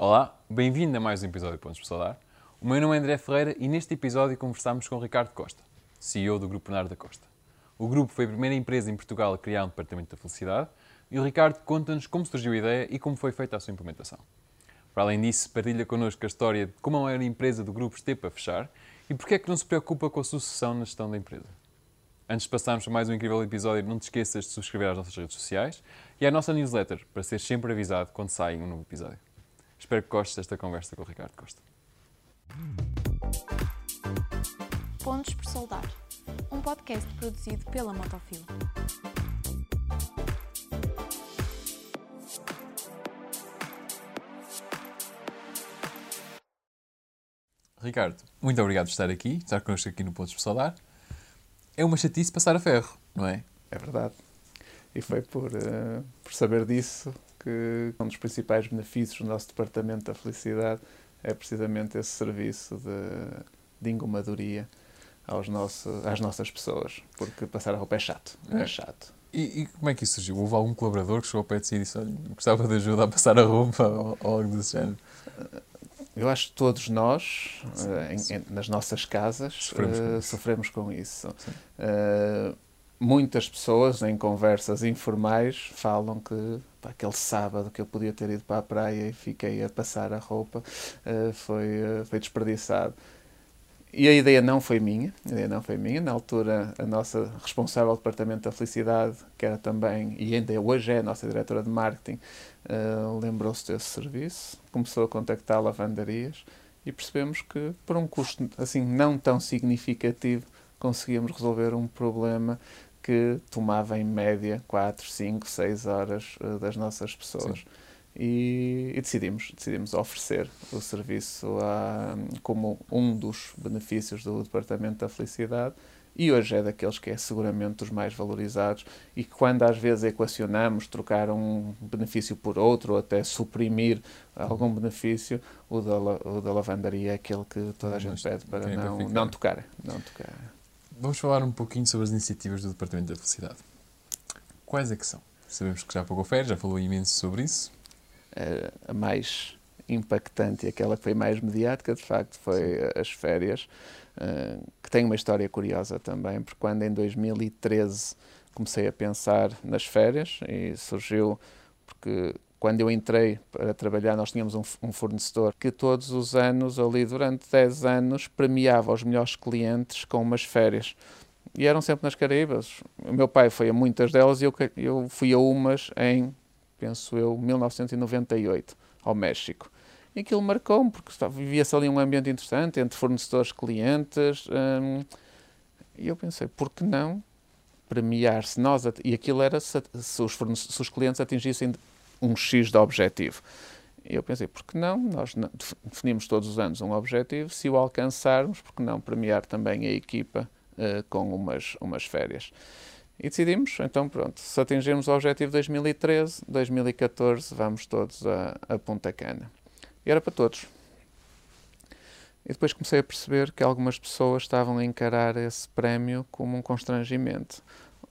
Olá, bem-vindo a mais um episódio de Pontos para Saudar. O meu nome é André Ferreira e neste episódio conversamos com Ricardo Costa, CEO do Grupo Bernardo da Costa. O grupo foi a primeira empresa em Portugal a criar um departamento da felicidade e o Ricardo conta-nos como surgiu a ideia e como foi feita a sua implementação. Para além disso, partilha connosco a história de como a maior empresa do grupo esteve a fechar e porque é que não se preocupa com a sucessão na gestão da empresa. Antes de passarmos para mais um incrível episódio, não te esqueças de subscrever às nossas redes sociais e à nossa newsletter para ser sempre avisado quando sai um novo episódio. Espero que gostes desta conversa com o Ricardo Costa. Pontos por Soldar, um podcast produzido pela Motofil. Ricardo, muito obrigado por estar aqui, estar connosco aqui no Pontos por Saudar. É uma chatice passar a ferro, não é? É verdade. E foi por, uh, por saber disso que um dos principais benefícios do nosso Departamento da Felicidade é precisamente esse serviço de, de engomadoria aos nosso, às nossas pessoas, porque passar a roupa é chato, é, é chato. E, e, como é que isso surgiu? Houve algum colaborador que chegou ao pé de si e disse, olha, gostava de ajuda a passar a roupa ou, ou algo desse género? Eu acho que todos nós, uh, em, em, nas nossas casas, sofremos, uh, com, isso. Sofremos com isso. Uh, muitas pessoas, em conversas informais, falam que pá, aquele sábado que eu podia ter ido para a praia e fiquei a passar a roupa foi, foi desperdiçado. E a ideia não foi minha, a ideia não foi minha. Na altura, a nossa responsável do Departamento da Felicidade, que era também, e ainda hoje é a nossa diretora de marketing, uh, lembrou-se desse serviço, começou a contactar lavandarias e percebemos que, por um custo assim não tão significativo, conseguíamos resolver um problema que tomava em média 4, 5, 6 horas uh, das nossas pessoas. E, e, decidimos, decidimos oferecer o serviço a, como um dos benefícios do Departamento da Felicidade e hoje é daqueles que é seguramente dos mais valorizados e que quando às vezes equacionamos trocar um benefício por outro ou até suprimir algum benefício, o da, o da lavandaria é aquele que toda a gente pede para não, não tocar, não tocar. Vamos falar um pouquinho sobre as iniciativas do Departamento da Felicidade. Quais é que são? Sabemos que já pagou férias, já falou imenso sobre isso a mais impactante e aquela que foi mais mediática, de facto, foi as férias, uh, que tem uma história curiosa também, porque quando em 2013 comecei a pensar nas férias, e surgiu porque quando eu entrei para trabalhar, nós tínhamos um, um, fornecedor que todos os anos, ali durante 10 anos, premiava os melhores clientes com umas férias. E eram sempre nas Caraíbas. O meu pai foi a muitas delas e eu, eu fui a umas em penso eu, 1998, ao México. E aquilo marcou-me, porque vivia-se ali um ambiente interessante entre fornecedores clientes. Hum, e eu pensei, por que não premiar se nós. E aquilo era se, se, os, se os clientes atingissem um X de objetivo. E eu pensei, por que não? Nós definimos todos os anos um objetivo, se o alcançarmos, por que não premiar também a equipa uh, com umas, umas férias? E decidimos, então pronto, se atingirmos o objetivo de 2013, 2014 vamos todos a, a Punta Cana. E era para todos. E depois comecei a perceber que algumas pessoas estavam a encarar esse prémio como um constrangimento.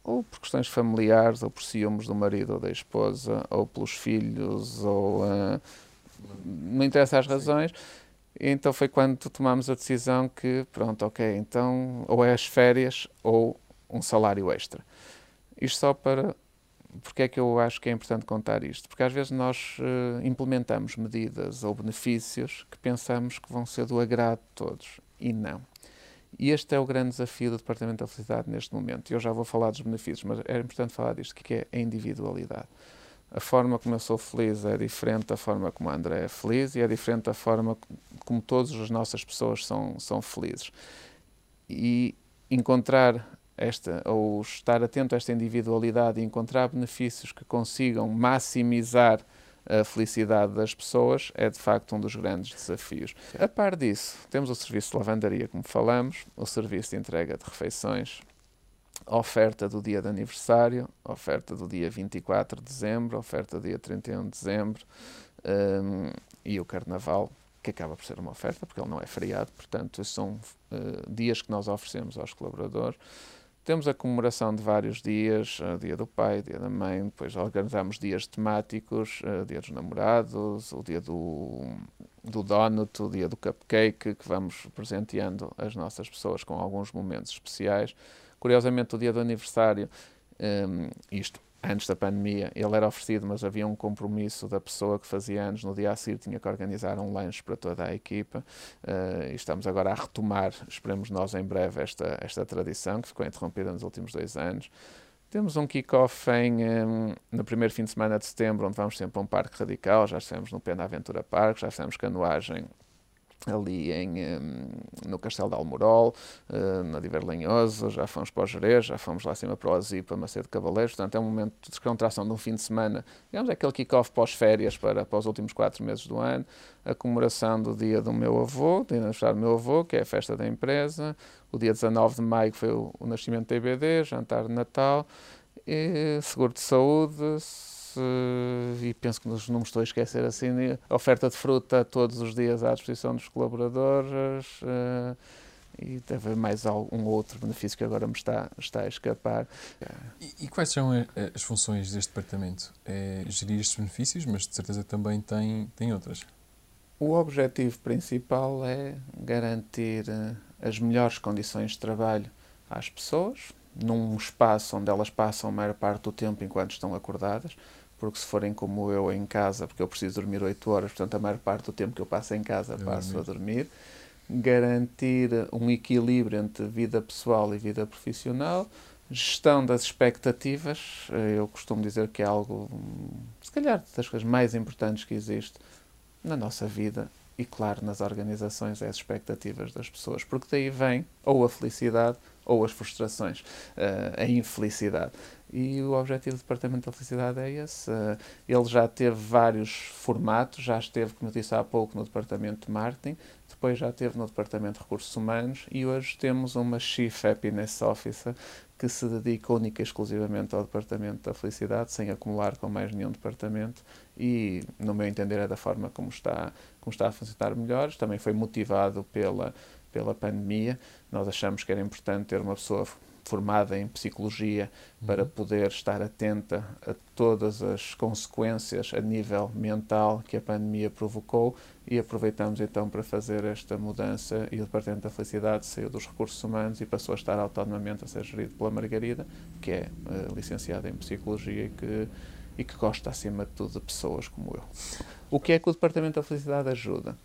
Ou por questões familiares, ou por ciúmes do marido ou da esposa, ou pelos filhos, ou. Uh, não interessa as razões. Então foi quando tomámos a decisão que, pronto, ok, então ou é as férias ou um salário extra. Isto só para. Porque é que eu acho que é importante contar isto? Porque às vezes nós uh, implementamos medidas ou benefícios que pensamos que vão ser do agrado de todos e não. E este é o grande desafio do Departamento da Felicidade neste momento. Eu já vou falar dos benefícios, mas é importante falar disto, que é a individualidade. A forma como eu sou feliz é diferente da forma como a André é feliz e é diferente da forma como todas as nossas pessoas são, são felizes. E encontrar esta, ou estar atento a esta individualidade e encontrar benefícios que consigam maximizar a felicidade das pessoas é de facto um dos grandes desafios. A par disso, temos o serviço de lavandaria, como falamos, o serviço de entrega de refeições, a oferta do dia de aniversário, a oferta do dia 24 de dezembro, a oferta do dia 31 de dezembro um, e o carnaval, que acaba por ser uma oferta, porque ele não é feriado, portanto, são uh, dias que nós oferecemos aos colaboradores Temos a comemoração de vários dias, uh, dia do pai, dia da mãe, depois organizamos dias temáticos, uh, dia dos namorados, o dia do, do donut, o dia do cupcake, que vamos presenteando as nossas pessoas com alguns momentos especiais. Curiosamente, o dia do aniversário, um, isto antes da pandemia, ele era oferecido, mas havia um compromisso da pessoa que fazia anos no dia a seguir, tinha que organizar um lanche para toda a equipa. Uh, e estamos agora a retomar, esperemos nós em breve, esta, esta tradição que ficou interrompida nos últimos dois anos. Temos um kick-off um, no primeiro fim de semana de setembro, onde vamos sempre a um parque radical. Já estivemos no Pena Aventura Park, já fizemos canoagem ali em, um, no Castelo de Almorol, uh, na Diver Lenhoso, já fomos para o Jerez, já fomos lá acima para o Azipa, Macedo Cavaleiros, portanto é um momento de descontração de um fim de semana, digamos, é aquele kick-off pós-férias para, para os últimos quatro meses do ano, a comemoração do dia do meu avô, do aniversário do meu avô, que é a festa da empresa, o dia 19 de maio que foi o, o nascimento da IBD, jantar de Natal, e seguro de saúde, e penso que não me estou a esquecer assim, a oferta de fruta todos os dias à disposição dos colaboradores uh, e deve haver mais algum outro benefício que agora me está, está a escapar. E, e quais são as funções deste departamento? É gerir estes benefícios, mas de certeza também tem, tem outras. O objetivo principal é garantir eh, as melhores condições de trabalho às pessoas, num espaço onde elas passam a maior parte do tempo enquanto estão acordadas, porque se forem como eu em casa, porque eu preciso dormir 8 horas, portanto a maior parte do tempo que eu passo em casa eu passo dormir. a dormir, garantir um equilíbrio entre vida pessoal e vida profissional, gestão das expectativas, eu costumo dizer que é algo, se calhar, das coisas mais importantes que existe na nossa vida e, claro, nas organizações, é as expectativas das pessoas, porque daí vem ou a felicidade ou as frustrações, uh, a infelicidade. E o objetivo do Departamento da Felicidade é esse. Uh, ele já teve vários formatos, já esteve, como eu disse há pouco, no Departamento de Marketing, depois já esteve no Departamento de Recursos Humanos e hoje temos uma Chief Happiness Officer que se dedica única e exclusivamente ao Departamento da Felicidade, sem acumular com mais nenhum departamento e, no meu entender, é da forma como está, como está a funcionar melhor. Também foi motivado pela, pela pandemia. Nós achamos que era importante ter uma pessoa formada em psicologia para uhum. poder estar atenta a todas as consequências a nível mental que a pandemia provocou e aproveitamos então para fazer esta mudança e o Departamento da Felicidade saiu dos recursos humanos e passou a estar autonomamente a ser gerido pela Margarida, que é uh, licenciada em psicologia e que, e que gosta acima de tudo de pessoas como eu. O que é que o Departamento da Felicidade ajuda?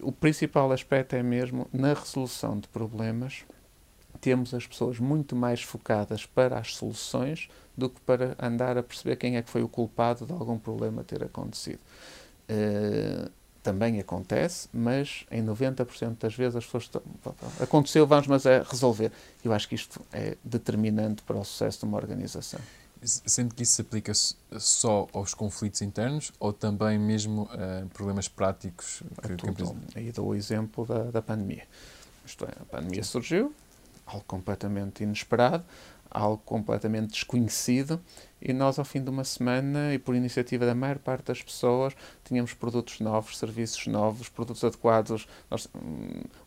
O principal aspecto é mesmo na resolução de problemas temos as pessoas muito mais focadas para as soluções do que para andar a perceber quem é que foi o culpado de algum problema ter acontecido. Uh, também acontece, mas em 90% das vezes as pessoas estão, aconteceu, vamos, mas é resolver. Eu acho que isto é determinante para o sucesso de uma organização. Sendo que isso se aplica só aos conflitos internos ou também mesmo a problemas práticos? Que, a tudo. Que... Aí dou o exemplo da, da pandemia. Isto é, a pandemia surgiu, algo completamente inesperado, algo completamente desconhecido, e nós, ao fim de uma semana, e por iniciativa da maior parte das pessoas, tínhamos produtos novos, serviços novos, produtos adequados. Nós,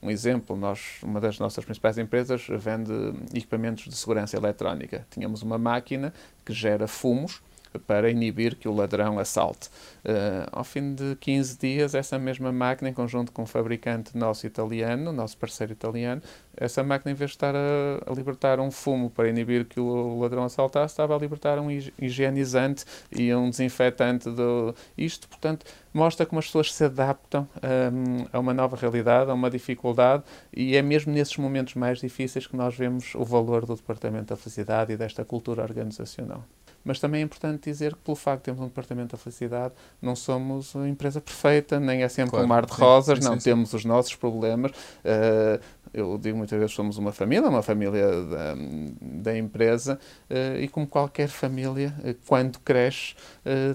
um exemplo, nós, uma das nossas principais empresas vende equipamentos de segurança eletrónica. Tínhamos uma máquina que gera fumos, para inibir que o ladrão assalte. Uh, ao fim de 15 dias, essa mesma máquina, em conjunto com um fabricante nosso italiano, nosso parceiro italiano, essa máquina, em vez de estar a, a libertar um fumo para inibir que o ladrão assaltasse, estava a libertar um higienizante e um desinfetante. Do... Isto, portanto, mostra como as pessoas se adaptam um, a uma nova realidade, a uma dificuldade, e é mesmo nesses momentos mais difíceis que nós vemos o valor do Departamento da Felicidade e desta cultura organizacional. Mas também é importante dizer que, pelo facto de termos um departamento da felicidade, não somos uma empresa perfeita, nem é sempre claro, um mar de rosas, sim, não, sim, temos os nossos problemas. Uh, eu digo muitas vezes somos uma família, uma família da, da empresa, uh, e como qualquer família, uh, quando cresce,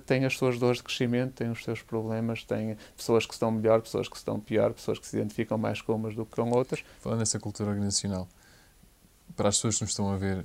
tem as suas dores de crescimento, tem os seus problemas, tem pessoas que estão melhor, pessoas que estão pior, pessoas que se identificam mais com umas do que com outras. Falando nessa cultura organizacional, para as pessoas que nos estão a ver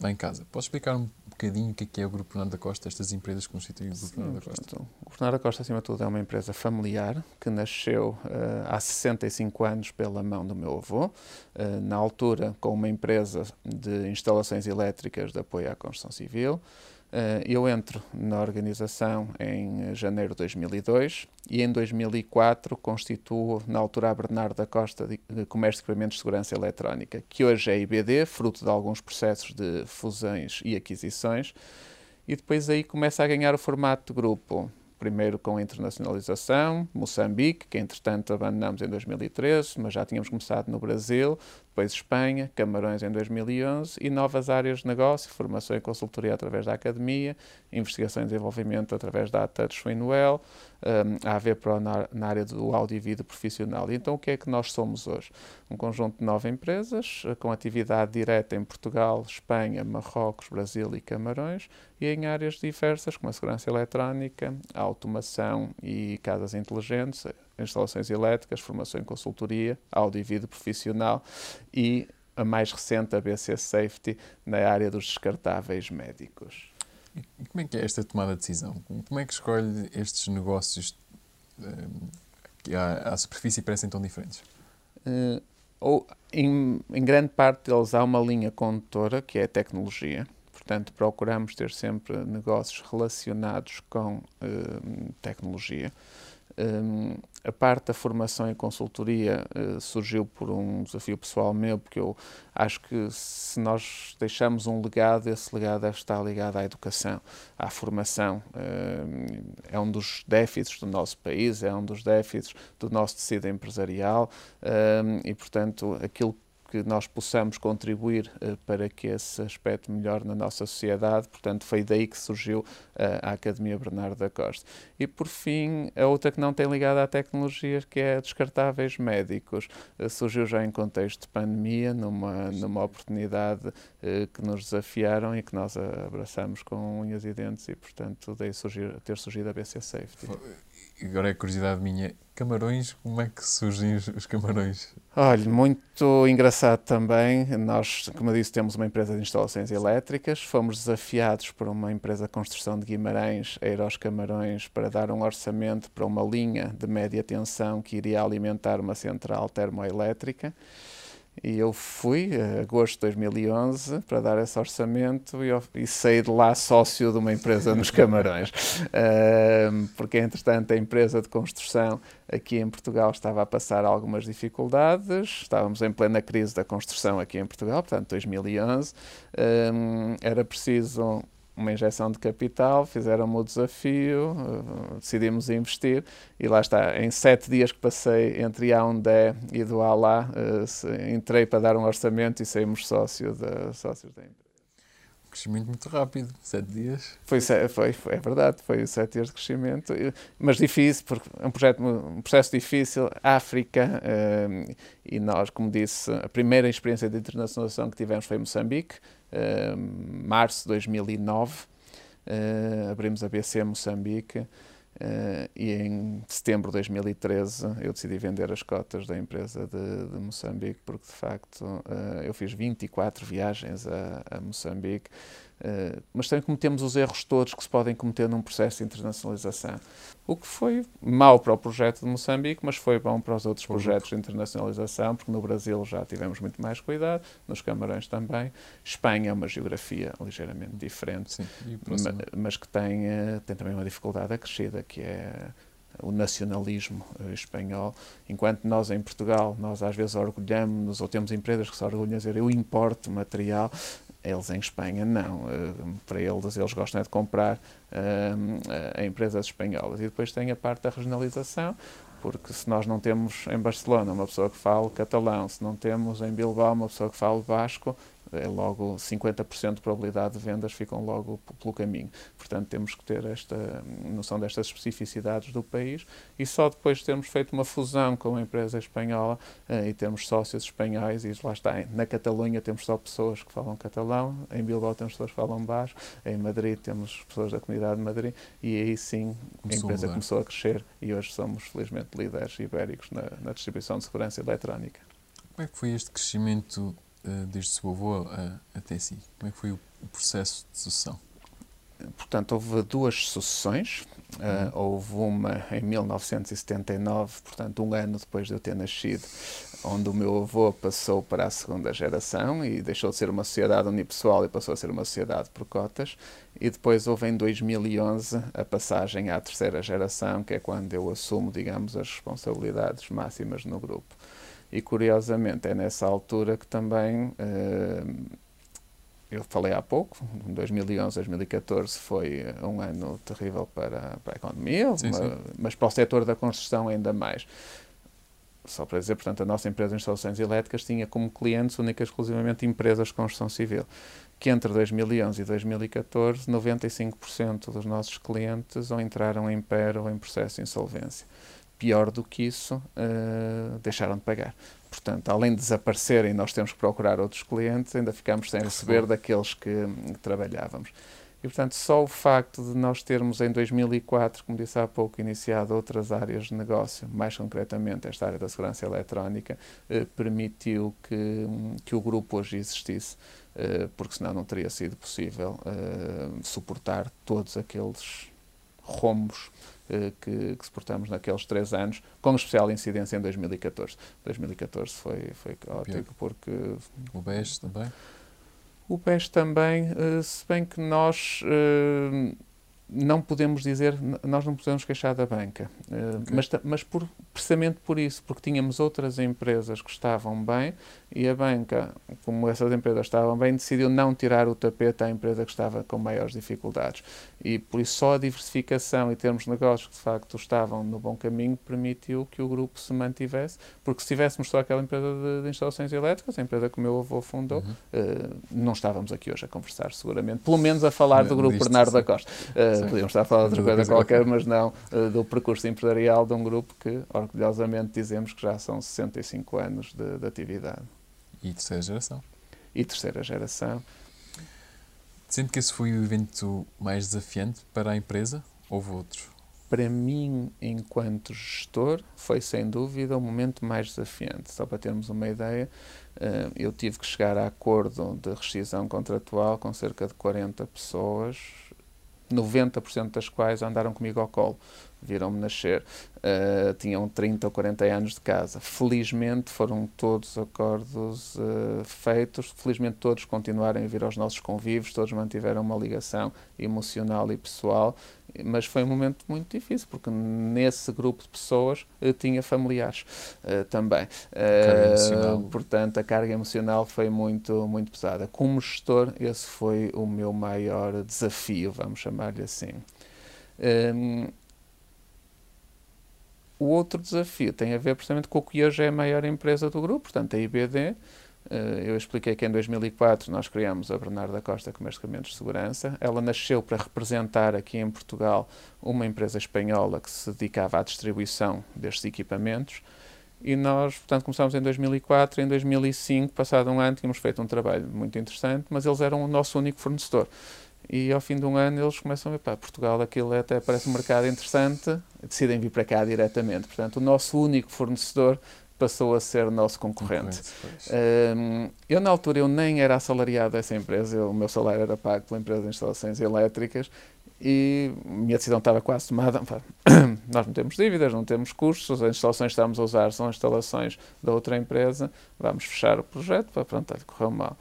lá em casa, podes explicar um bocadinho o que é, que é o Grupo Bernardo da Costa, estas empresas que constituem o Grupo Bernardo da Costa? Portanto, o Bernardo da Costa, acima de tudo, é uma empresa familiar que nasceu uh, há 65 anos pela mão do meu avô, uh, na altura com uma empresa de instalações elétricas de apoio à construção civil. Uh, eu entro na organização em janeiro de 2002 e em 2004 constituo, na altura, a Bernardo da Costa de Comércio de Equipamentos de Segurança Eletrónica, que hoje é IBD, fruto de alguns processos de fusões e aquisições, e depois aí começa a ganhar o formato de grupo. Primeiro com a internacionalização, Moçambique, que entretanto abandonamos em 2013, mas já tínhamos começado no Brasil, depois Espanha, Camarões em 2011 e novas áreas de negócio, formação e consultoria através da academia, investigação e desenvolvimento através da Touch Winwell, um, a AV Pro na, na, área do vídeo profissional. E então o que é que nós somos hoje? Um conjunto de nove empresas eh, com atividade direta em Portugal, Espanha, Marrocos, Brasil e Camarões e em áreas diversas como a segurança eletrónica, a automação e casas inteligentes, instalações elétricas, formação em consultoria, áudio e vídeo profissional e a mais recente, a BC Safety, na área dos descartáveis médicos. E como é que é esta tomada de decisão? Como é que escolhe estes negócios eh, que à, à superfície parecem tão diferentes? Uh, ou, em, em, grande parte deles há uma linha condutora que é a tecnologia. Portanto, procuramos ter sempre negócios relacionados com uh, tecnologia. Um, a parte da formação e consultoria uh, surgiu por um desafio pessoal meu, porque eu acho que se nós deixamos um legado, esse legado deve estar ligado à educação, à formação. Uh, é um dos déficits do nosso país, é um dos déficits do nosso tecido empresarial uh, e, portanto, aquilo que nós possamos contribuir uh, para que esse aspecto melhore na nossa sociedade. Portanto, foi daí que surgiu uh, a Academia Bernardo da Costa. E, por fim, a outra que não tem ligada à tecnologia, que é descartáveis médicos. Uh, surgiu já em contexto de pandemia, numa, numa oportunidade que nos desafiaram e que nós abraçamos com unhas e dentes e, portanto, daí ter surgido a BC Safety agora é curiosidade minha, camarões, como é que surgem os, camarões? Olha, muito engraçado também. Nós, como eu disse, temos uma empresa de instalações elétricas. Fomos desafiados por uma empresa de construção de Guimarães, a ir aos Camarões, para dar um orçamento para uma linha de média tensão que iria alimentar uma central termoelétrica. E eu fui, em agosto de 2011, para dar esse orçamento e, e saí de lá sócio de uma empresa nos Camarões. Uh, porque, entretanto, a empresa de construção aqui em Portugal estava a passar algumas dificuldades, estávamos em plena crise da construção aqui em Portugal, portanto, 2011. Uh, era preciso uma injeção de capital, fizeram-me o desafio, uh, decidimos investir e lá está. Em sete dias que passei entre Yaoundé e do Alá, uh, entrei para dar um orçamento e saímos sócio de, sócios da empresa. Crescimento muito rápido, sete dias. Foi, foi, foi, é verdade, foi sete dias de crescimento, mas difícil, porque é um, projeto, um processo difícil, África, uh, e nós, como disse, a primeira experiência de internacionalização que tivemos foi em Moçambique, uh, março de 2009, uh, abrimos a BC Moçambique, Uh, e em setembro de 2013 eu decidi vender as cotas da empresa de, de Moçambique, porque de facto uh, eu fiz 24 viagens a, a Moçambique, uh, mas também cometemos os erros todos que se podem cometer num processo de internacionalização. O que foi mau para o projeto de Moçambique, mas foi bom para os outros projetos de internacionalização, porque no Brasil já tivemos muito mais cuidado, nos Camarões também. Espanha é uma geografia ligeiramente diferente, Sim, mas, mas, que tem, tem também uma dificuldade acrescida, que é o nacionalismo uh, espanhol, enquanto nós em Portugal, nós às vezes orgulhamos ou temos empresas que se orgulham de dizer eu importo material, eles em Espanha não. Uh, para eles, eles gostam de comprar uh, empresas espanholas. E depois tem a parte da regionalização, porque se nós não temos em Barcelona uma pessoa que fala catalão, se não temos em Bilbao uma pessoa que fala basco, é logo 50% de probabilidade de vendas ficam logo pelo caminho. Portanto, temos que ter esta noção destas especificidades do país e só depois de termos feito uma fusão com a empresa espanhola uh, e termos sócios espanhóis e lá está, na Catalunha temos só pessoas que falam catalão, em Bilbao temos pessoas que falam basco, em Madrid temos pessoas da comunidade de Madrid e aí sim começou a empresa a começou a crescer e hoje somos felizmente líderes ibéricos na, na distribuição de segurança eletrónica. Como é que foi este crescimento uh, desde seu avô uh, até si? Como é que foi o, o processo de sucessão? portanto, houve duas sucessões. Uh, houve uma em 1979, portanto, um ano depois de eu ter nascido, onde o meu avô passou para a segunda geração e deixou de ser uma sociedade unipessoal e passou a ser uma sociedade por cotas. E depois houve em 2011 a passagem à terceira geração, que é quando eu assumo, digamos, as responsabilidades máximas no grupo. E curiosamente é nessa altura que também. Uh, eu falei há pouco, 2011, 2014 foi um ano terrível para, para a economia, sim, sim. mas para o setor da construção ainda mais. Só para dizer, portanto, a nossa empresa de instalações elétricas tinha como clientes única e exclusivamente empresas de construção civil, que entre 2011 e 2014, 95% dos nossos clientes ou entraram em PER ou em processo de insolvência. Pior do que isso, uh, deixaram de pagar. Portanto, além de desaparecerem, nós temos que procurar outros clientes, ainda ficamos sem receber daqueles que, que trabalhávamos. E, portanto, só o facto de nós termos em 2004, como disse há pouco, iniciado outras áreas de negócio, mais concretamente esta área da segurança eletrónica, eh, permitiu que, que o grupo hoje existisse, eh, porque senão não teria sido possível eh, suportar todos aqueles rombos que, que suportamos naqueles três anos, com especial incidência em 2014. 2014 foi, foi caótico porque... O BES também? O BES também, eh, se bem que nós eh, não podemos dizer, nós não podemos queixar da banca, okay. mas, mas por, precisamente por isso, porque tínhamos outras empresas que estavam bem e a banca, como essas empresas estavam bem, decidiu não tirar o tapete à empresa que estava com maiores dificuldades. E por isso só a diversificação e termos negócios que de facto estavam no bom caminho permitiu que o grupo se mantivesse, porque se tivéssemos só aquela empresa de, de instalações elétricas, a empresa que o meu avô fundou, uhum. uh, não estávamos aqui hoje a conversar seguramente, pelo menos a falar do grupo Bernardo da Costa. Uh, podíamos estar a falar de outra coisa qualquer, mas não uh, do percurso empresarial de um grupo que orgulhosamente dizemos que já são 65 anos de, de atividade. E terceira geração. E terceira geração. Sente que esse foi o evento mais desafiante para a empresa? Houve outro? Para mim, enquanto gestor, foi sem dúvida o momento mais desafiante. Só para termos uma ideia, eh, eu tive que chegar a acordo de rescisão contratual com cerca de 40 pessoas, 90% das quais andaram comigo ao colo viram-me nascer, uh, tinham 30 ou 40 anos de casa. Felizmente foram todos acordos uh, feitos, felizmente todos continuaram a vir aos nossos convívios, todos mantiveram uma ligação emocional e pessoal, mas foi um momento muito difícil, porque nesse grupo de pessoas eu tinha familiares uh, também. Uh, portanto, a carga emocional foi muito, muito pesada. Como gestor, esse foi o meu maior desafio, vamos chamar-lhe assim. Um, o outro desafio tem a ver precisamente com o que hoje é a maior empresa do grupo, portanto, a IBD. Eh, eu expliquei que em 2004 nós criamos a Bernardo da Costa Comércio de Segurança. Ela nasceu para representar aqui em Portugal uma empresa espanhola que se dedicava à distribuição destes equipamentos. E nós, portanto, começámos em 2004. Em 2005, passado um ano, tínhamos feito um trabalho muito interessante, mas eles eram o nosso único fornecedor e ao fim de um ano eles começam a ver, pá, Portugal aquilo até parece um mercado interessante, decidem vir para cá diretamente. Portanto, o nosso único fornecedor passou a ser nosso concorrente. Um, eu, na altura, eu nem era assalariado dessa empresa, eu, o meu salário era pago pela empresa de instalações elétricas e minha decisão estava quase tomada. nós não temos dívidas, não temos custos, as instalações que estamos a usar são instalações da outra empresa, vamos fechar o projeto, para pronto, correu mal.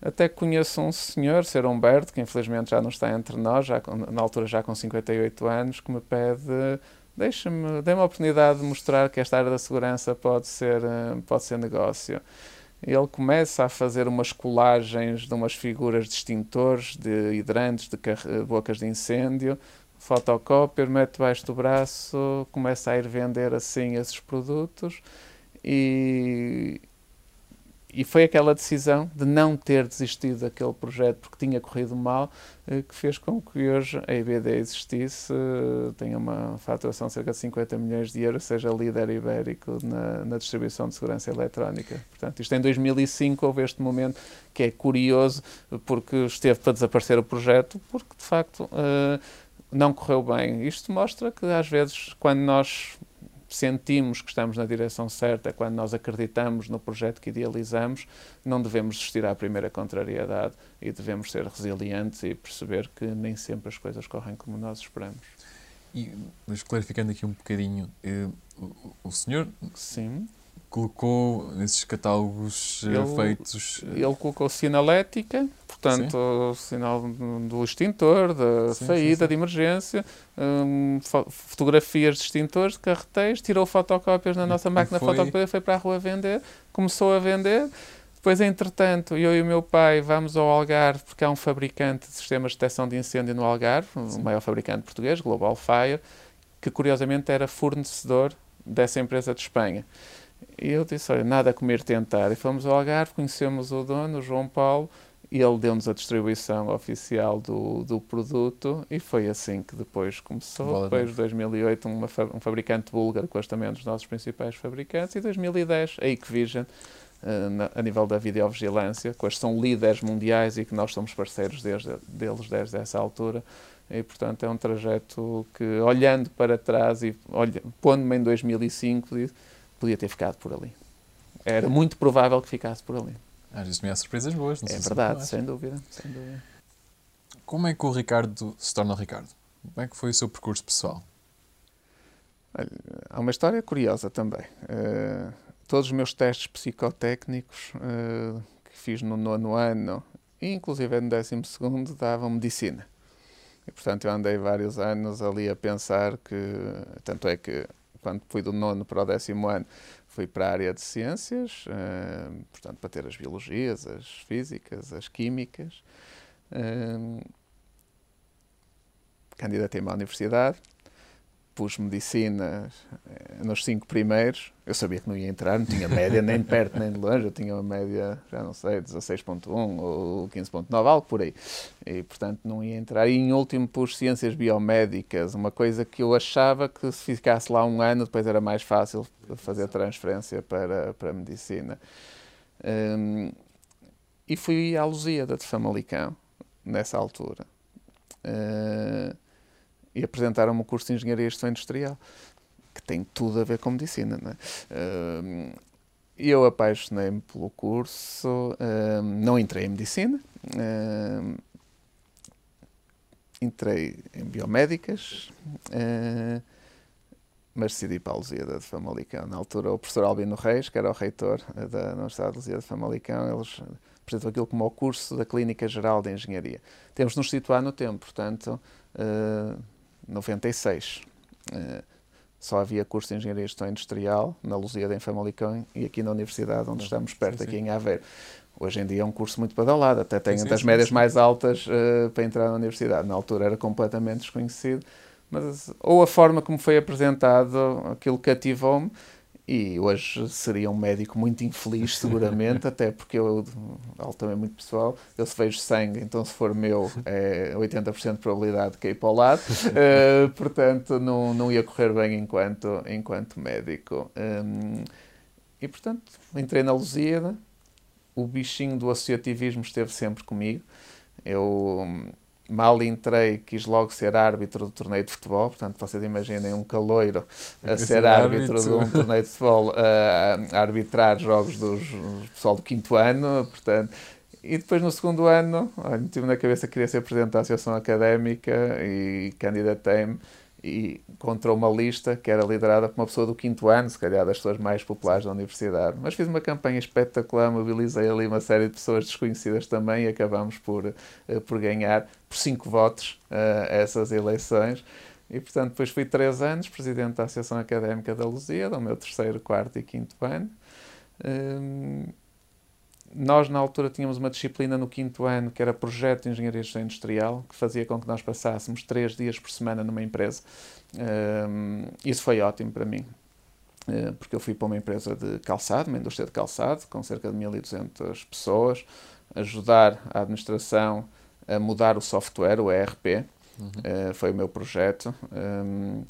Até conheço um senhor, Sr. Humberto, que infelizmente já não está entre nós, já, na altura já com 58 anos, que me pede deixa-me, dê-me a oportunidade de mostrar que esta área da segurança pode ser, eh, pode ser negócio. Ele começa a fazer umas colagens de umas figuras de extintores, de hidrantes, de bocas de incêndio, fotocópia, mete debaixo do braço, começa a ir vender assim esses produtos e, e foi aquela decisão de não ter desistido daquele projeto porque tinha corrido mal eh, que fez com que hoje a IBD existisse, eh, tenha uma faturação de cerca de 50 milhões de euros, seja líder ibérico na, na distribuição de segurança eletrónica. Portanto, isto em 2005 houve este momento que é curioso porque esteve para desaparecer o projeto porque de facto eh, não correu bem. Isto mostra que às vezes quando nós sentimos que estamos na direção certa, quando nós acreditamos no projeto que idealizamos, não devemos desistir à primeira contrariedade e devemos ser resilientes e perceber que nem sempre as coisas correm como nós esperamos. E, mas clarificando aqui um bocadinho, eh, o, o senhor Sim. Colocou nesses catálogos eh, Ele- feitos. eh, Ele colocou sinalética, portanto, o sinal do extintor, da Sim, saída sim, sim. de emergência, hum, fo- fotografias de extintores, de carreteiros, tirou fotocópias na E- nossa e máquina foi- fotocópia, foi para a rua vender, começou a vender. Depois, entretanto, eu e o meu pai vamos ao Algarve, porque há um fabricante de sistemas de detecção de incêndio no Algarve, Sim. o maior fabricante português, Global Fire, que curiosamente era fornecedor dessa empresa de Espanha. E eu disse, olha, nada como ir tentar. E fomos ao Algarve, conhecemos o dono, o João Paulo, e ele deu-nos a distribuição oficial do, do produto e foi assim que depois começou. Bola de depois de 2008, uma um fabricante búlgaro, que hoje também é um dos nossos principais fabricantes, e 2010, a Hikvision, eh, na- a nível da videovigilância, que hoje são líderes mundiais e que nós somos parceiros desde, deles desde essa altura. E, portanto, é um trajeto que, olhando para trás e olha, pondo-me em 2005, disse, podia ter ficado por ali. Era muito provável que ficasse por ali. Às vezes me há surpresas boas. Não É se verdade, sem dúvida, sem dúvida. Como é que o Ricardo se torna o Ricardo? Como é que foi o seu percurso pessoal? Olha, há uma história curiosa também. Eh, todos os meus testes psicotécnicos eh, que fiz no nono ano, inclusive no décimo segundo, davam medicina. E, portanto, eu andei vários anos ali a pensar que... Tanto é que, quando fui do nono para o décimo ano, fui para a área de ciências, eh, portanto, para ter as biologias, as físicas, as químicas. Eh, Candidatei-me à universidade, pus medicina eh, nos cinco primeiros. Eu sabia que não ia entrar, não tinha média nem de perto nem de longe. Eu tinha uma média, já não sei, 16.1 ou 15.9, algo por aí. E, portanto, não ia entrar. E, em último, pus ciências biomédicas, uma coisa que eu achava que se ficasse lá um ano, depois era mais fácil fazer a transferência para, para a medicina. Hum, e fui à Lusíada de Famalicão, nessa altura. Uh, e apresentaram-me o curso de Engenharia e Gestão Industrial, que tem tudo a ver com medicina. Não é? Uh, e eu apaixonei-me pelo curso, uh, não entrei em medicina, uh, entrei em biomédicas, uh, mas decidi para a Lusíada de Famalicão. Na altura, o professor Albino Reis, que era o reitor da Universidade de Lusíada de Famalicão, eles apresentou aquilo como o curso da Clínica Geral de Engenharia. Temos de nos situar no tempo, portanto, uh, 96. Uh, só havia curso de Engenharia e Gestão Industrial na Lusíada em Famalicão e aqui na Universidade, onde estamos perto, sim, sim. aqui em Aveiro. Hoje em dia é um curso muito badalado, até tem Sim, entre as sim, médias mais altas uh, para entrar na universidade. Na altura era completamente desconhecido, mas ou a forma como foi apresentado, aquilo cativou-me, e hoje seria um médico muito infeliz, seguramente, até porque eu, algo também muito pessoal, eu se vejo sangue, então se for meu, é 80% de probabilidade de cair para o lado, uh, portanto não, não ia correr bem enquanto, enquanto médico. Um, e portanto, entrei na Lusíada, o bichinho do associativismo esteve sempre comigo, eu mal entrei, quis logo ser árbitro do torneio de futebol. Portanto, vocês imaginem um caloiro a Quer ser ser árbitro de árbitro. um torneio de futebol, a, a arbitrar jogos dos do pessoal do quinto ano. Portanto, e depois no segundo ano, olha, tive na cabeça que queria ser presidente da Associação Académica e candidatei-me e contra uma lista que era liderada por uma pessoa do quinto ano, se calhar das pessoas mais populares da universidade. Mas fiz uma campanha espetacular, mobilizei ali uma série de pessoas desconhecidas também e acabamos por, eh, por ganhar por cinco votos uh, essas eleições. E, portanto, depois fui três anos presidente da Associação Académica da Lusíada, o meu terceiro, quarto e quinto ano. Hum, nós, na altura, tínhamos uma disciplina no quinto ano que era Projeto de Engenharia e Gestão Industrial, que fazia com que nós passássemos três dias por semana numa empresa. Hum, isso foi ótimo para mim, eh, porque eu fui para uma empresa de calçado, uma indústria de calçado, com cerca de 1.200 pessoas, ajudar a administração a mudar o software, o ERP, Uhum. Uh, foi o meu projeto. Um,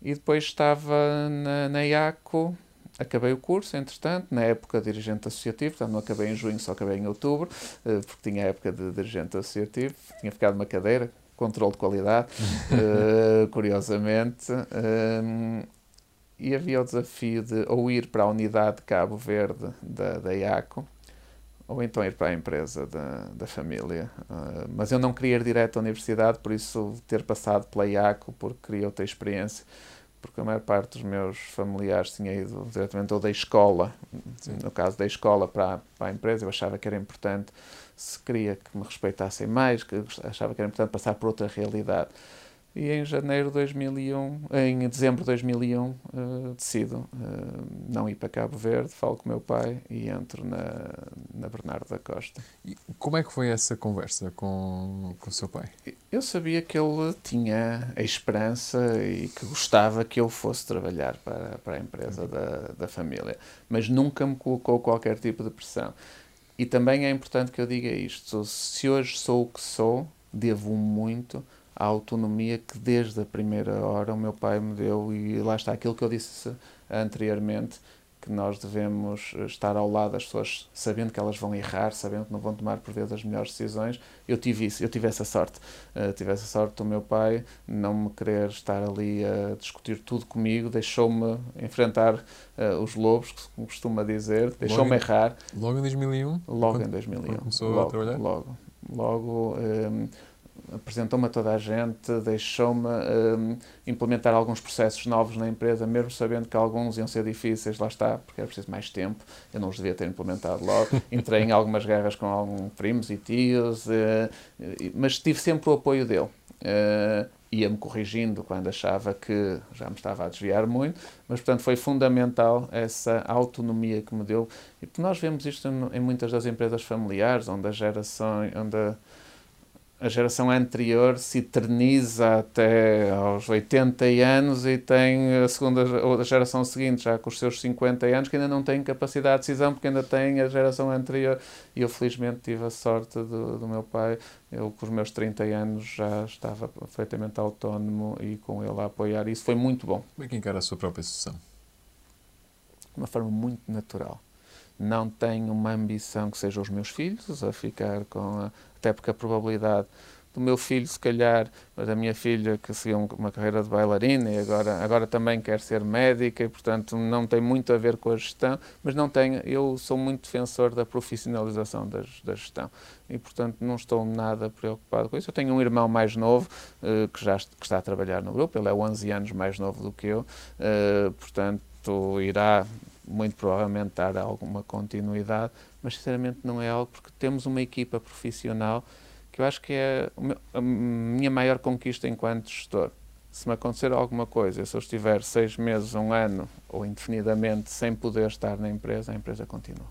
e depois estava na, na IACO, acabei o curso, entretanto, na época de dirigente associativo, portanto não acabei em junho, só acabei em outubro, uh, porque tinha a época de dirigente associativo, tinha ficado uma cadeira, controle de qualidade, uh, curiosamente. Um, e havia o desafio de ou ir para a unidade de Cabo Verde da, da IACO ou então ir para a empresa da, da família. Uh, mas eu não queria ir direto à universidade, por isso ter passado pela IACO, porque queria outra experiência, porque a maior parte dos meus familiares tinha ido diretamente ou da escola, Sim. no caso da escola para a, para a empresa, eu achava que era importante, se queria que me respeitassem mais, que achava que era importante passar por outra realidade. E em janeiro de 2001, em dezembro de 2001, uh, eh, decido uh, não ir para Cabo Verde, falo com o meu pai e entro na, na Bernardo da Costa. E como é que foi essa conversa com, com o seu pai? Eu sabia que ele tinha a esperança e que gostava que eu fosse trabalhar para, para a empresa uhum. da, da família, mas nunca me colocou qualquer tipo de pressão. E também é importante que eu diga isto: se hoje sou o que sou, devo muito a autonomia que desde a primeira hora o meu pai me deu e lá está aquilo que eu disse anteriormente que nós devemos estar ao lado das pessoas sabendo que elas vão errar, sabendo que não vão tomar por vezes as melhores decisões. Eu tive isso, eu tive essa sorte. Uh, tive essa sorte do meu pai não me querer estar ali a discutir tudo comigo, deixou-me enfrentar uh, os lobos, como costuma dizer, deixou-me errar. Logo em 2001? Logo em 2001. Começou logo, a trabalhar? Logo. Logo. Um, ehm, apresentou-me a toda a gente, deixou-me um, implementar alguns processos novos na empresa, mesmo sabendo que alguns iam ser difíceis, lá está, porque era preciso mais tempo, eu não os devia ter implementado logo. Entrei em algumas guerras com alguns primos e tios, uh, mas tive sempre o apoio dele. Uh, ia-me corrigindo quando achava que já me estava a desviar muito, mas portanto foi fundamental essa autonomia que me deu. E nós vemos isto em muitas das empresas familiares, onde a geração, onde a, a geração anterior se eterniza até aos 80 anos e tem a segunda ou a geração seguinte já com os seus 50 anos que ainda não tem capacidade de decisão porque ainda tem a geração anterior. E eu felizmente tive a sorte do, do meu pai. Eu com os meus 30 anos já estava perfeitamente autónomo e com ele a apoiar. Isso foi muito bom. Como é que encara a sua própria sucessão? De uma forma muito natural não tenho uma ambição que seja os meus filhos a ficar com a, até porque a probabilidade do meu filho, se calhar, da minha filha que seguiu uma carreira de bailarina e agora, agora também quer ser médica e, portanto, não tem muito a ver com a gestão, mas não tenho, eu sou muito defensor da profissionalização da, da gestão e, portanto, não estou nada preocupado com isso. Eu tenho um irmão mais novo uh, que já que está a trabalhar no grupo, ele é 11 anos mais novo do que eu, uh, portanto, irá muito provavelmente dar alguma continuidade, mas sinceramente não é algo porque temos uma equipa profissional que eu acho que é a minha maior conquista enquanto gestor. Se me acontecer alguma coisa, se eu estiver seis meses, um ano ou indefinidamente sem poder estar na empresa, a empresa continua.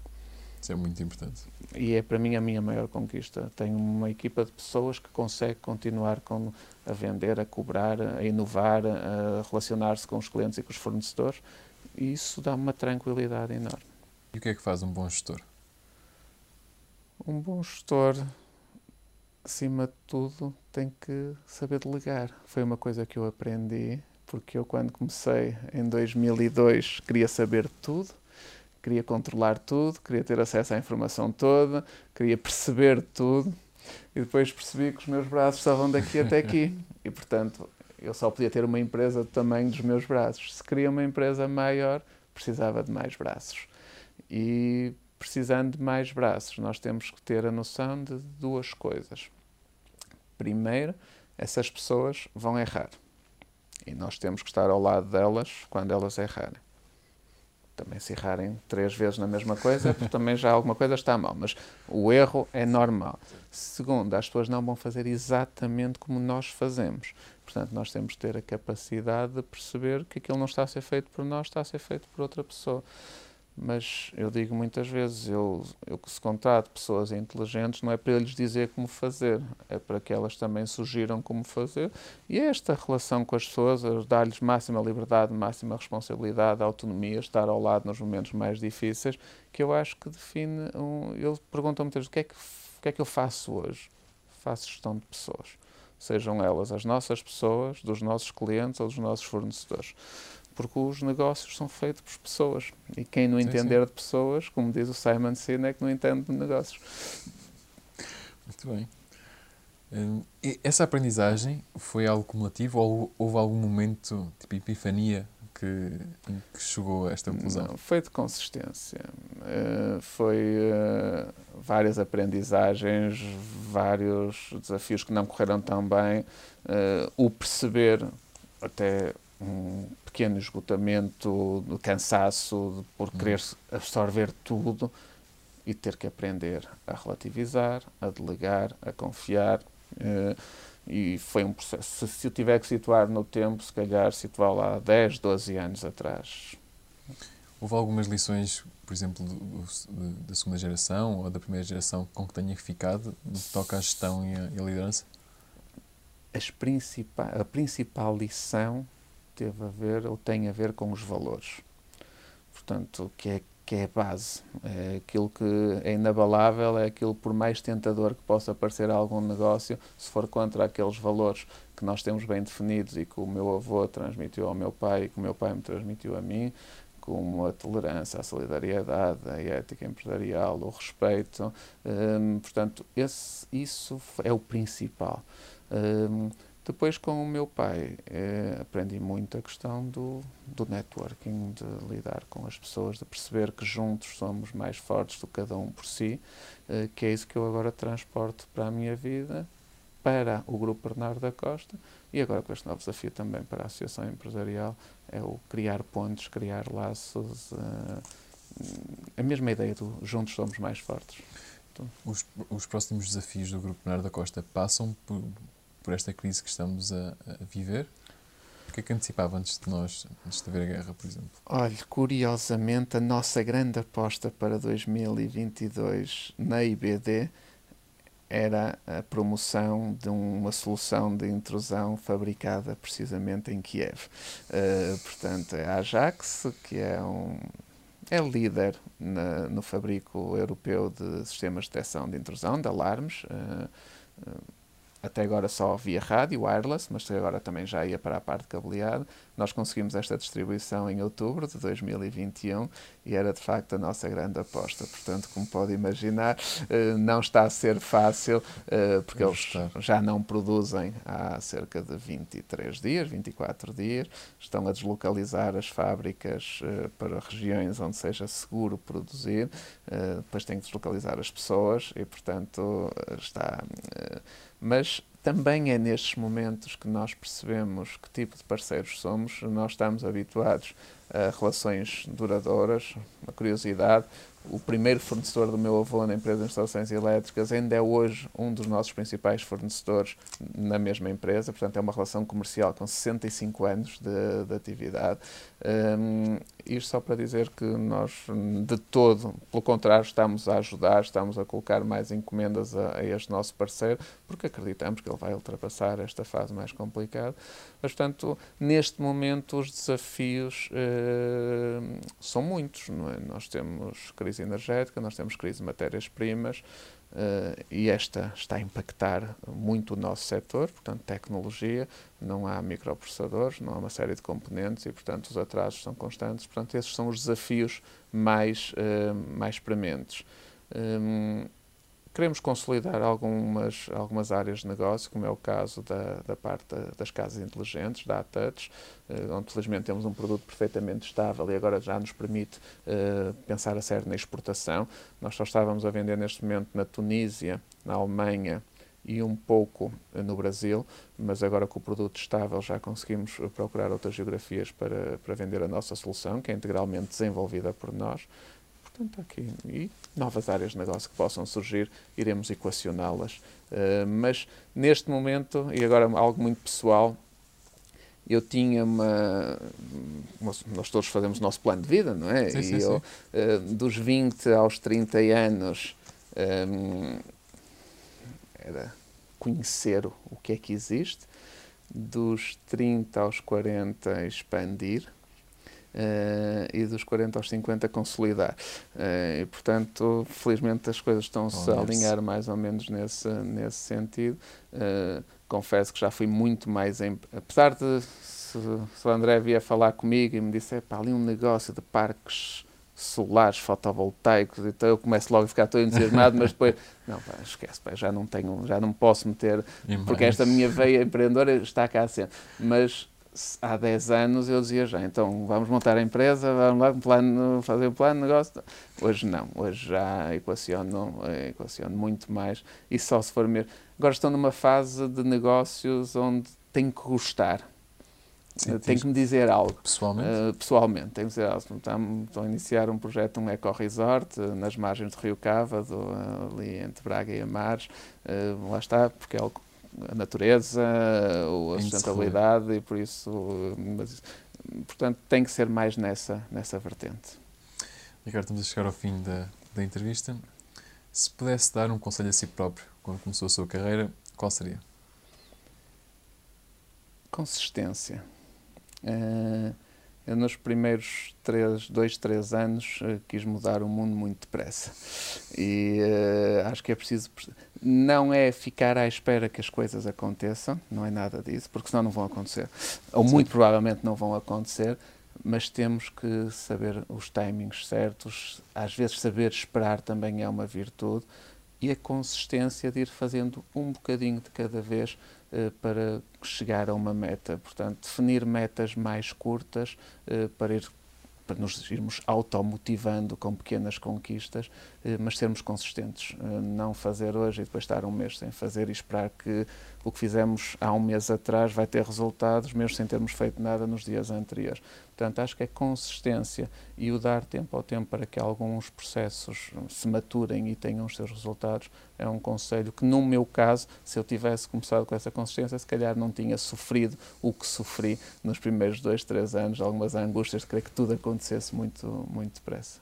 Isso é muito importante. E é para mim a minha maior conquista. Tenho uma equipa de pessoas que consegue continuar com, a vender, a cobrar, a inovar, a relacionar-se com os clientes e com os fornecedores e isso dá uma tranquilidade enorme. E o que é que faz um bom gestor? Um bom gestor, acima de tudo, tem que saber delegar. Foi uma coisa que eu aprendi, porque eu, quando comecei em 2002, queria saber tudo, queria controlar tudo, queria ter acesso à informação toda, queria perceber tudo, e depois percebi que os meus braços estavam daqui até aqui. E, portanto, eu só podia ter uma empresa do tamanho dos meus braços. Se queria uma empresa maior, precisava de mais braços. E precisando de mais braços, nós temos que ter a noção de duas coisas. Primeiro, essas pessoas vão errar. E nós temos que estar ao lado delas quando elas errarem. Também se errarem três vezes na mesma coisa, também já alguma coisa está mal. Mas o erro é normal. Segundo, as pessoas não vão fazer exatamente como nós fazemos. Portanto, nós temos que ter a capacidade de perceber que aquilo não está a ser feito por nós, está a ser feito por outra pessoa. Mas eu digo muitas vezes, eu, eu se contrato pessoas inteligentes, não é para lhes dizer como fazer, é para que elas também sugiram como fazer. E é esta relação com as pessoas, dar-lhes máxima liberdade, máxima responsabilidade, autonomia, estar ao lado nos momentos mais difíceis, que eu acho que define. Um, eu pergunto muitas vezes o que, é que, o que é que eu faço hoje? Faço gestão de pessoas sejam elas as nossas pessoas, dos nossos clientes ou dos nossos fornecedores. Porque os negócios são feitos por pessoas. E quem não sim, entender sim. de pessoas, como diz o Simon Sinek, não entende de negócios. Muito bem. Hum, essa aprendizagem foi algo cumulativo ou houve algum momento, tipo epifania, que, que chegou a esta conclusão? Não, foi de consistência. Uh, foi uh, várias aprendizagens, vários desafios que não correram tão bem. Uh, o perceber até um pequeno esgotamento, de cansaço por uhum. querer absorver tudo e ter que aprender a relativizar, a delegar, a confiar. E foi um processo. Se, se eu tiver que situar no tempo, se calhar situar lá 10, 12 anos atrás. Houve algumas lições, por exemplo, do, do, da segunda geração ou da primeira geração com que tenha ficado no que toca à gestão e à, liderança? As principal, a principal lição teve a ver ou tem a ver com os valores. Portanto, que é que é a base. É aquilo que é inabalável, é aquilo por mais tentador que possa parecer algum negócio, se for contra aqueles valores que nós temos bem definidos e que o meu avô transmitiu ao meu pai e que o meu pai me transmitiu a mim, como a tolerância, a solidariedade, a ética empresarial, o respeito. Hum, portanto, esse, isso é o principal. Hum, depois, com o meu pai, eh, aprendi muito a questão do, do networking, de lidar com as pessoas, de perceber que juntos somos mais fortes do que cada um por si, eh, que é isso que eu agora transporto para a minha vida, para o Grupo Bernardo da Costa e agora com este novo desafio também para a Associação Empresarial, é o criar pontos, criar laços, eh, a mesma ideia do juntos somos mais fortes. Então, os, os próximos desafios do Grupo Bernardo da Costa passam por por esta crise que estamos a, a viver? O que é que antecipava antes de nós, antes de haver a guerra, por exemplo? Olha, curiosamente, a nossa grande aposta para 2022 na IBD era a promoção de uma solução de intrusão fabricada precisamente em Kiev. Uh, portanto, é a Ajax, que é um é líder na, no fabrico europeu de sistemas de detecção de intrusão, de alarmes. Uh, uh, até agora só via rádio, wireless, mas agora também já ia para a parte cableada. Nós conseguimos esta distribuição em outubro de 2021 e era de facto a nossa grande aposta. Portanto, como pode imaginar, eh, não está a ser fácil, eh, porque eles já não produzem há cerca de 23 dias, 24 dias, estão a deslocalizar as fábricas eh, para regiões onde seja seguro produzir, depois têm que deslocalizar as pessoas e, portanto, está mas também é nestes momentos que nós percebemos que tipo de parceiros somos. Nós estamos habituados relações duradouras, a curiosidade, o primeiro fornecedor do meu avô na empresa de instalações elétricas, ainda é hoje um dos nossos principais fornecedores na mesma empresa, portanto é uma relação comercial com 65 anos de, de atividade. Um, isto só para dizer que nós, de todo, pelo contrário, estamos a ajudar, estamos a colocar mais encomendas a, a este nosso parceiro, porque acreditamos que ele vai ultrapassar esta fase mais complicada. Mas, portanto, neste momento os desafios uh, são muitos. É? Nós temos crise energética, nós temos crise de matérias-primas, Uh, e esta está a impactar muito o nosso setor, portanto, tecnologia, não há microprocessadores, não há uma série de componentes e, portanto, os atrasos são constantes. Portanto, esses são os desafios mais, uh, mais prementes. Um, Queremos consolidar algumas, algumas áreas de negócio, como é o caso da, da parte das casas inteligentes, da ATouch, uh, onde felizmente temos um produto perfeitamente estável e agora já nos permite uh, pensar a sério na exportação. Nós só estávamos a vender neste momento na Tunísia, na Alemanha e um pouco no Brasil, mas agora com o produto estável já conseguimos procurar outras geografias para, para vender a nossa solução, que é integralmente desenvolvida por nós. Portanto, aqui e novas áreas de negócio que possam surgir, iremos equacioná-las. Uh, mas neste momento, e agora algo muito pessoal, eu tinha uma. Nós todos fazemos o nosso plano de vida, não é? Sim, sim, e eu, uh, dos 20 aos 30 anos, um, era conhecer o que é que existe, dos 30 aos 40, expandir Uh, e dos 40 aos 50 consolidar. Uh, e, portanto, felizmente as coisas estão-se a alinhar mais ou menos nesse, nesse sentido. Uh, confesso que já fui muito mais. Em, apesar de. Se, se o André vier falar comigo e me disser, pá, ali um negócio de parques solares fotovoltaicos, então eu começo logo a ficar todo entusiasmado, mas depois, não, pá, esquece, pá, já não tenho, já não posso meter, porque esta minha veia empreendedora está cá sempre. Mas há 10 anos eu dizia já, então vamos montar a empresa, vamos lá um plano, fazer um plano de negócio. Hoje não, hoje já equaciono, equaciono muito mais e só se for mesmo. Agora estão numa fase de negócios onde tenho que gostar. Sim, tem que me dizer algo. Pessoalmente? Uh, pessoalmente, tenho que dizer algo. Estou a iniciar um projeto, um eco-resort, uh, nas margens do Rio Cávado, uh, ali entre Braga e Amares. lá está, porque é algo a natureza, a sustentabilidade e por isso, mas, portanto, tem que ser mais nessa, nessa vertente. Ricardo, estamos a chegar ao fim da, da entrevista. Se pudesse dar um conselho a si próprio quando começou a sua carreira, qual seria? Consistência. Uh, eu, nos primeiros três, dois, três anos, uh, quis mudar o mundo muito depressa. E uh, acho que é preciso. Não é ficar à espera que as coisas aconteçam, não é nada disso, porque senão não vão acontecer. Ou Sim. muito provavelmente não vão acontecer, mas temos que saber os timings certos. Às vezes, saber esperar também é uma virtude. E a consistência de ir fazendo um bocadinho de cada vez uh, para chegar a uma meta. Portanto, definir metas mais curtas uh, para ir para nos irmos automotivando com pequenas conquistas, eh, mas sermos consistentes. Não fazer hoje e depois estar um mês sem fazer e esperar que o que fizemos há um mês atrás vai ter resultados, mesmo sem termos feito nada nos dias anteriores. Portanto, acho que é consistência e o dar tempo ao tempo para que alguns processos se maturem e tenham os seus resultados é um conselho que, no meu caso, se eu tivesse começado com essa consistência, se calhar não tinha sofrido o que sofri nos primeiros dois, três anos, algumas angústias de querer que tudo acontecesse muito, muito depressa.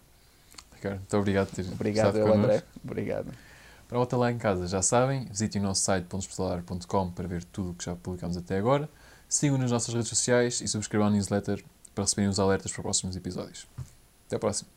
Ricardo, muito obrigado por ter Obrigado, eu, André. Obrigado. Para voltar lá em casa, já sabem, visitem o nosso site pontospessolar.com para ver tudo o que já publicamos até agora. Sigam nas nossas redes sociais e subscrevam a newsletter para receberem os alertas para próximos episódios. Até a próxima!